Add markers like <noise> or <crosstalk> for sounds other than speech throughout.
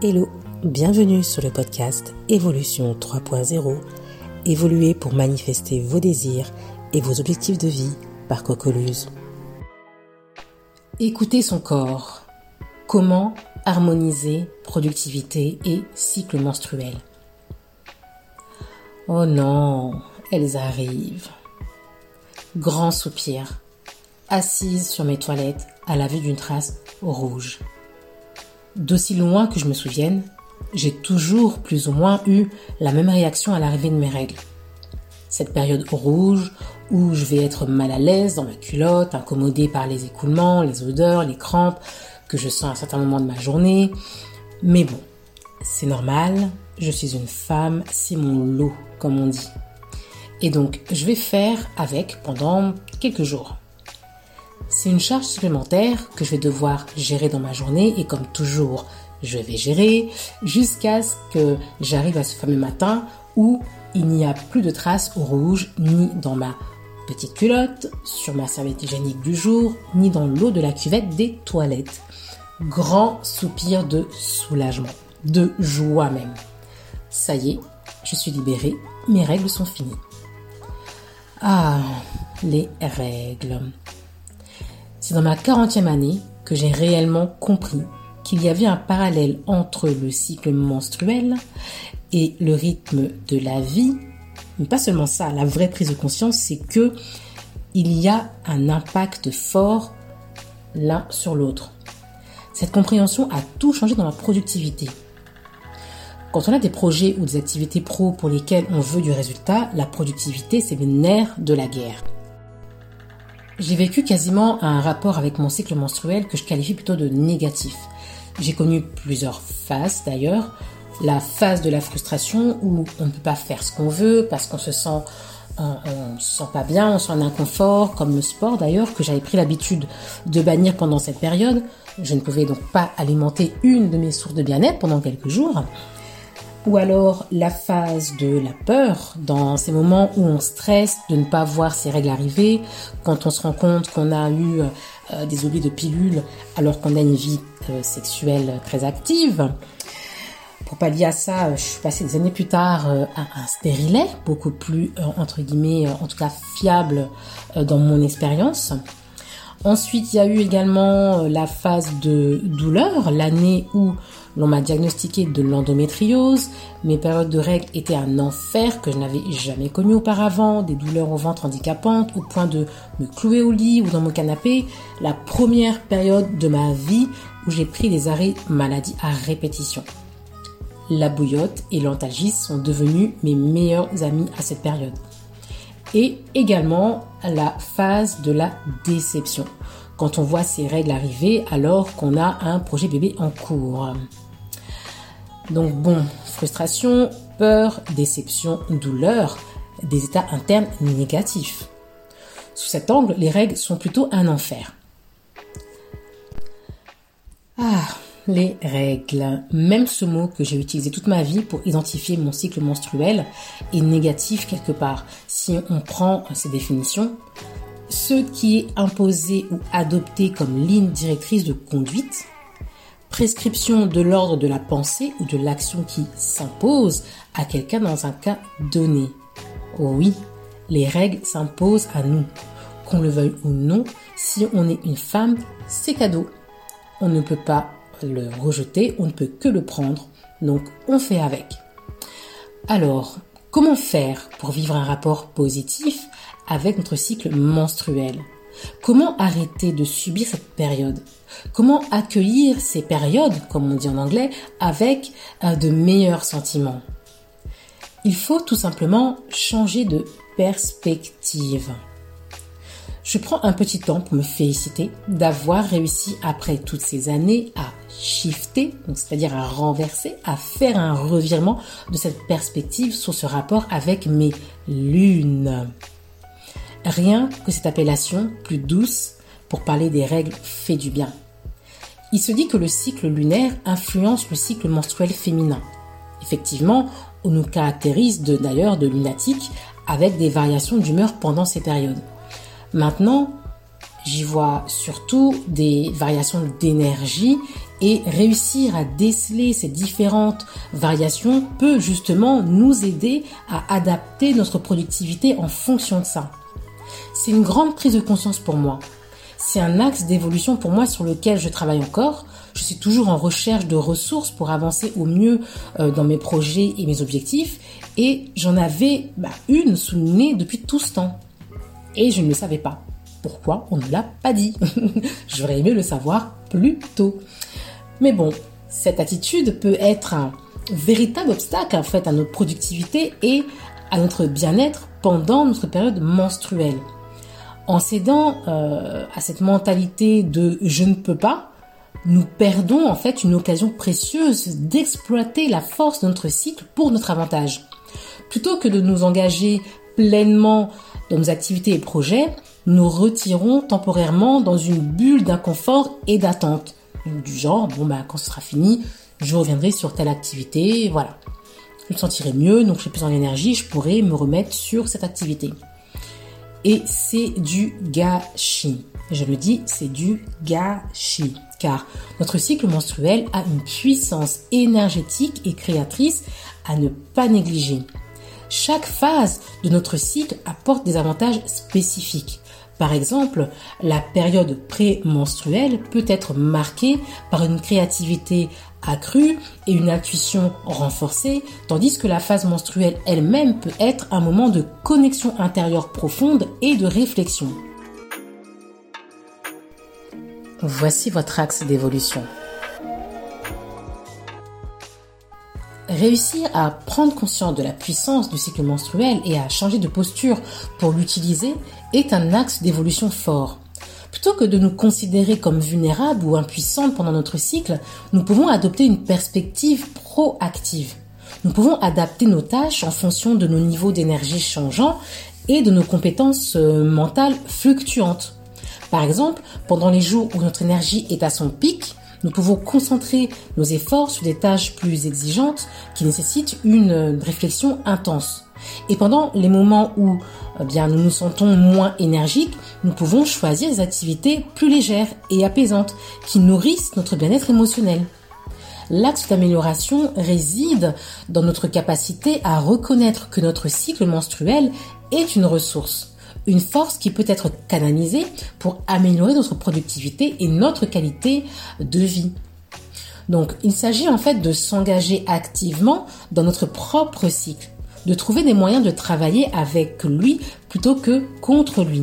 Hello, bienvenue sur le podcast Évolution 3.0, évoluer pour manifester vos désirs et vos objectifs de vie par Cocoluse. Écoutez son corps. Comment harmoniser productivité et cycle menstruel? Oh non, elles arrivent. Grand soupir, assise sur mes toilettes à la vue d'une trace rouge. D'aussi loin que je me souvienne, j'ai toujours plus ou moins eu la même réaction à l'arrivée de mes règles. Cette période rouge où je vais être mal à l'aise dans ma culotte, incommodée par les écoulements, les odeurs, les crampes que je sens à certains moments de ma journée. Mais bon, c'est normal, je suis une femme, c'est mon lot, comme on dit. Et donc, je vais faire avec pendant quelques jours. C'est une charge supplémentaire que je vais devoir gérer dans ma journée et comme toujours, je vais gérer jusqu'à ce que j'arrive à ce fameux matin où il n'y a plus de traces rouges ni dans ma petite culotte, sur ma serviette hygiénique du jour, ni dans l'eau de la cuvette des toilettes. Grand soupir de soulagement, de joie même. Ça y est, je suis libérée, mes règles sont finies. Ah, les règles. C'est dans ma 40e année que j'ai réellement compris qu'il y avait un parallèle entre le cycle menstruel et le rythme de la vie. Mais pas seulement ça, la vraie prise de conscience, c'est que il y a un impact fort l'un sur l'autre. Cette compréhension a tout changé dans ma productivité. Quand on a des projets ou des activités pro pour lesquelles on veut du résultat, la productivité, c'est le nerf de la guerre. J'ai vécu quasiment un rapport avec mon cycle menstruel que je qualifie plutôt de négatif. J'ai connu plusieurs phases d'ailleurs. La phase de la frustration où on ne peut pas faire ce qu'on veut parce qu'on se sent on, se sent pas bien, on sent un inconfort, comme le sport d'ailleurs, que j'avais pris l'habitude de bannir pendant cette période. Je ne pouvais donc pas alimenter une de mes sources de bien-être pendant quelques jours ou alors la phase de la peur, dans ces moments où on stresse de ne pas voir ses règles arriver, quand on se rend compte qu'on a eu euh, des oublis de pilules alors qu'on a une vie euh, sexuelle très active. Pour pallier à ça, je suis passée des années plus tard à un stérilet, beaucoup plus, entre guillemets, en tout cas fiable dans mon expérience. Ensuite, il y a eu également la phase de douleur, l'année où l'on m'a diagnostiqué de l'endométriose. Mes périodes de règles étaient un enfer que je n'avais jamais connu auparavant, des douleurs au ventre handicapantes au point de me clouer au lit ou dans mon canapé. La première période de ma vie où j'ai pris des arrêts maladie à répétition. La bouillotte et l'antalgie sont devenus mes meilleurs amis à cette période. Et également la phase de la déception quand on voit ces règles arriver alors qu'on a un projet bébé en cours. Donc bon, frustration, peur, déception, douleur, des états internes négatifs. Sous cet angle, les règles sont plutôt un enfer. Ah, les règles. Même ce mot que j'ai utilisé toute ma vie pour identifier mon cycle menstruel est négatif quelque part. Si on prend ces définitions, ce qui est imposé ou adopté comme ligne directrice de conduite, prescription de l'ordre de la pensée ou de l'action qui s'impose à quelqu'un dans un cas donné. Oh oui, les règles s'imposent à nous. Qu'on le veuille ou non, si on est une femme, c'est cadeau. On ne peut pas le rejeter, on ne peut que le prendre, donc on fait avec. Alors, comment faire pour vivre un rapport positif avec notre cycle menstruel Comment arrêter de subir cette période? Comment accueillir ces périodes, comme on dit en anglais, avec euh, de meilleurs sentiments? Il faut tout simplement changer de perspective. Je prends un petit temps pour me féliciter d'avoir réussi après toutes ces années à shifter, c'est-à-dire à renverser, à faire un revirement de cette perspective sur ce rapport avec mes lunes. Rien que cette appellation plus douce pour parler des règles fait du bien. Il se dit que le cycle lunaire influence le cycle menstruel féminin. Effectivement, on nous caractérise d'ailleurs de, lunatiques avec des variations d'humeur pendant ces périodes. Maintenant, J'y vois surtout des variations d'énergie et réussir à déceler ces différentes variations peut justement nous aider à adapter notre productivité en fonction de ça. C'est une grande prise de conscience pour moi. C'est un axe d'évolution pour moi sur lequel je travaille encore. Je suis toujours en recherche de ressources pour avancer au mieux euh, dans mes projets et mes objectifs. Et j'en avais bah, une sous le nez depuis tout ce temps. Et je ne le savais pas. Pourquoi on ne l'a pas dit? <laughs> J'aurais aimé le savoir plus tôt. Mais bon, cette attitude peut être un véritable obstacle en fait à notre productivité et à notre bien-être pendant notre période menstruelle. En cédant euh, à cette mentalité de je ne peux pas, nous perdons en fait une occasion précieuse d'exploiter la force de notre cycle pour notre avantage. Plutôt que de nous engager pleinement dans nos activités et projets, nous retirons temporairement dans une bulle d'inconfort et d'attente du genre, bon, bah, quand ce sera fini, je reviendrai sur telle activité, voilà. Je me sentirai mieux, donc j'ai plus en énergie, je pourrai me remettre sur cette activité. Et c'est du gâchis. Je le dis, c'est du gâchis. Car notre cycle menstruel a une puissance énergétique et créatrice à ne pas négliger. Chaque phase de notre cycle apporte des avantages spécifiques. Par exemple, la période prémenstruelle peut être marquée par une créativité accrue et une intuition renforcée, tandis que la phase menstruelle elle-même peut être un moment de connexion intérieure profonde et de réflexion. Voici votre axe d'évolution. Réussir à prendre conscience de la puissance du cycle menstruel et à changer de posture pour l'utiliser est un axe d'évolution fort. Plutôt que de nous considérer comme vulnérables ou impuissantes pendant notre cycle, nous pouvons adopter une perspective proactive. Nous pouvons adapter nos tâches en fonction de nos niveaux d'énergie changeants et de nos compétences euh, mentales fluctuantes. Par exemple, pendant les jours où notre énergie est à son pic, nous pouvons concentrer nos efforts sur des tâches plus exigeantes qui nécessitent une réflexion intense. Et pendant les moments où eh bien, nous nous sentons moins énergiques, nous pouvons choisir des activités plus légères et apaisantes qui nourrissent notre bien-être émotionnel. L'axe d'amélioration réside dans notre capacité à reconnaître que notre cycle menstruel est une ressource une force qui peut être canalisée pour améliorer notre productivité et notre qualité de vie. Donc, il s'agit en fait de s'engager activement dans notre propre cycle, de trouver des moyens de travailler avec lui plutôt que contre lui.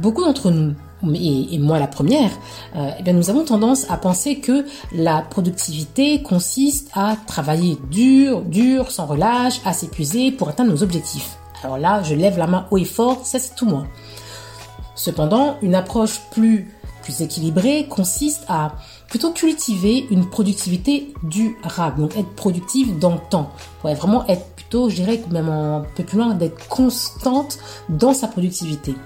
Beaucoup d'entre nous, et, moi la première, euh, eh bien nous avons tendance à penser que la productivité consiste à travailler dur, dur, sans relâche, à s'épuiser pour atteindre nos objectifs. Alors là, je lève la main haut et fort, ça c'est tout moi. Cependant, une approche plus, plus équilibrée consiste à plutôt cultiver une productivité durable, donc être productive dans le temps. Pour vraiment être plutôt, je dirais même un peu plus loin, d'être constante dans sa productivité.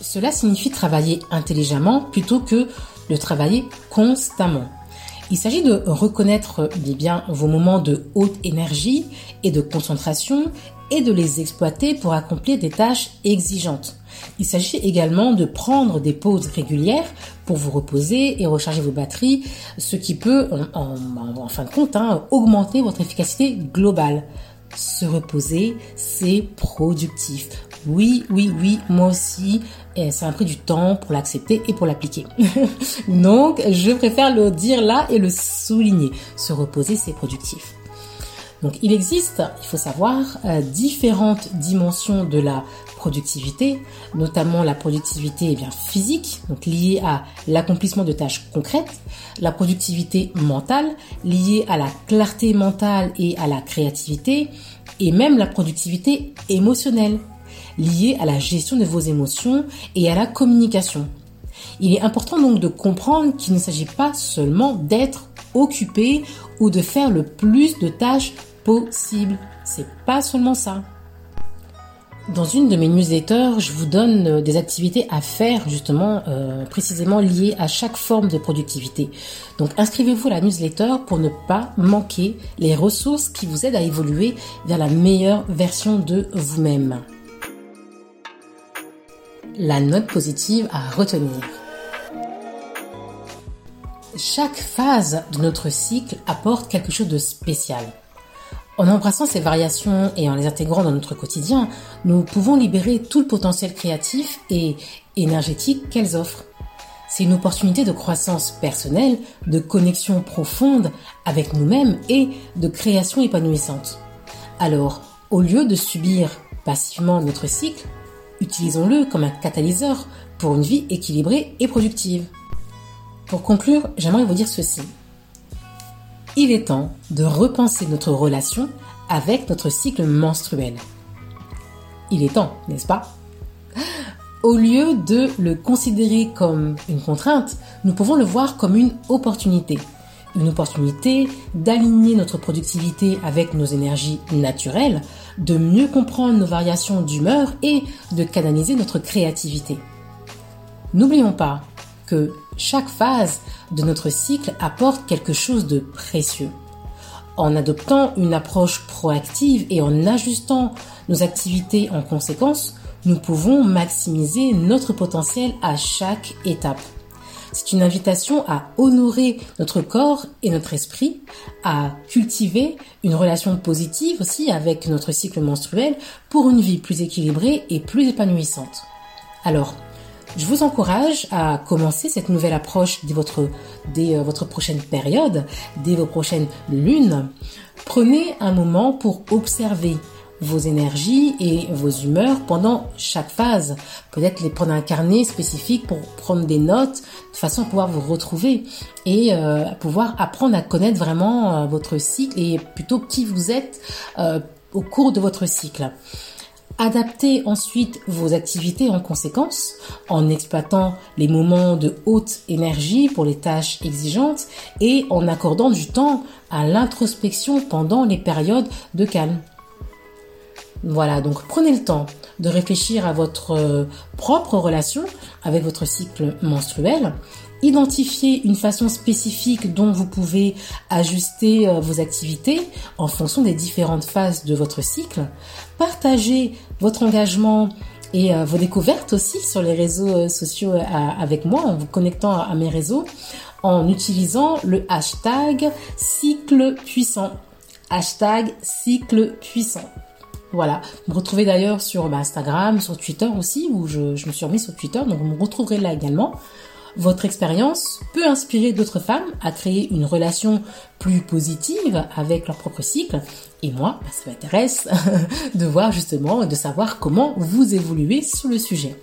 Cela signifie travailler intelligemment plutôt que de travailler constamment. Il s'agit de reconnaître eh bien vos moments de haute énergie et de concentration et de les exploiter pour accomplir des tâches exigeantes. Il s'agit également de prendre des pauses régulières pour vous reposer et recharger vos batteries, ce qui peut, en, fin de compte, hein, augmenter votre efficacité globale. Se reposer, c'est productif. Oui, oui, oui, moi aussi, ça a pris du temps pour l'accepter et pour l'appliquer. <laughs> Donc, je préfère le dire là et le souligner. Se reposer, c'est productif. Donc il existe, il faut savoir, euh, différentes dimensions de la productivité, notamment la productivité eh bien, physique, donc liée à l'accomplissement de tâches concrètes, la productivité mentale, liée à la clarté mentale et à la créativité, et même la productivité émotionnelle, liée à la gestion de vos émotions et à la communication. Il est important donc de comprendre qu'il ne s'agit pas seulement d'être occupé ou de faire le plus de tâches possible. C'est pas seulement ça. Dans une de mes newsletters, je vous donne euh, des activités à faire justement euh, précisément liées à chaque forme de productivité. Donc inscrivez-vous à la newsletter pour ne pas manquer les ressources qui vous aident à évoluer vers la meilleure version de vous-même. la note positive à retenir. Chaque phase de notre cycle apporte quelque chose de spécial. En embrassant ces variations et en les intégrant dans notre quotidien, nous pouvons libérer tout le potentiel créatif et énergétique qu'elles offrent. C'est une opportunité de croissance personnelle, de connexion profonde avec nous-mêmes et de création épanouissante. Alors, au lieu de subir passivement notre cycle, utilisons-le comme un catalyseur pour une vie équilibrée et productive. Pour conclure, j'aimerais vous dire ceci il est temps de repenser notre relation avec notre cycle menstruel. Il est temps, n'est-ce pas? Au lieu de le considérer comme une contrainte, nous pouvons le voir comme une opportunité. Une opportunité d'aligner notre productivité avec nos énergies naturelles, de mieux comprendre nos variations d'humeur et de canaliser notre créativité. N'oublions pas que chaque phase de notre cycle apporte quelque chose de précieux. En adoptant une approche proactive et en ajustant nos activités en conséquence, nous pouvons maximiser notre potentiel à chaque étape. C'est une invitation à honorer notre corps et notre esprit, à cultiver une relation positive aussi avec notre cycle menstruel pour une vie plus équilibrée et plus épanouissante. Alors, je vous encourage à commencer cette nouvelle approche dès votre, dès euh, votre prochaine période, dès vos prochaines lunes. Prenez un moment pour observer vos énergies et vos humeurs pendant chaque phase. Peut-être les prendre un carnet spécifique pour prendre des notes de façon à pouvoir vous retrouver et euh, pouvoir apprendre à connaître vraiment euh, votre cycle et plutôt qui vous êtes au cours de votre cycle. Adaptez ensuite vos activités en conséquence en exploitant les moments de haute énergie pour les tâches exigeantes et en accordant du temps à l'introspection pendant les périodes de calme. Voilà, donc prenez le temps de réfléchir à votre euh, propre relation avec votre cycle menstruel Identifiez une façon spécifique dont vous pouvez ajuster euh, vos activités en fonction des différentes phases de votre cycle. Partagez votre engagement et euh, vos découvertes aussi sur les réseaux euh, sociaux avec moi en vous connectant à mes réseaux en utilisant le hashtag cycle puissant. Hashtag cycle puissant. Voilà, vous me retrouvez d'ailleurs sur bah, Instagram, sur Twitter aussi, où je, je me suis remis sur Twitter, donc vous me retrouverez là également. Votre expérience peut inspirer d'autres femmes à créer une relation plus positive avec leur propre cycle. Et moi, bah, ça m'intéresse <laughs> de voir justement et de savoir comment vous évoluez sur le sujet.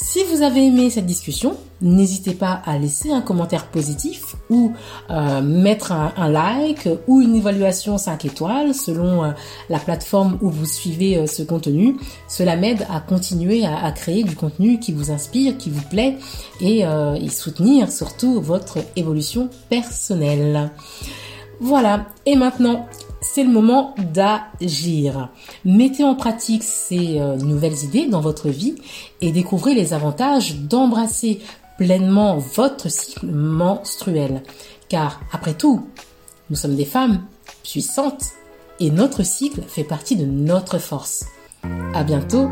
Si vous avez aimé cette discussion, n'hésitez pas à laisser un commentaire positif ou euh, mettre un, like ou une évaluation 5 étoiles selon euh, la plateforme où vous suivez euh, ce contenu. Cela m'aide à continuer à, créer du contenu qui vous inspire, qui vous plaît et, et soutenir surtout votre évolution personnelle. Voilà, et maintenant, c'est le moment d'agir. Mettez en pratique ces euh, nouvelles idées dans votre vie et découvrez les avantages d'embrasser pleinement votre cycle menstruel. Car après tout, nous sommes des femmes puissantes et notre cycle fait partie de notre force. À bientôt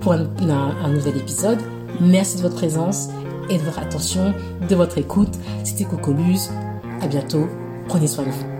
pour un, un nouvel épisode. Merci de votre présence et de votre attention, de votre écoute. C'était Cocoluse. À bientôt. Prenez soin de vous.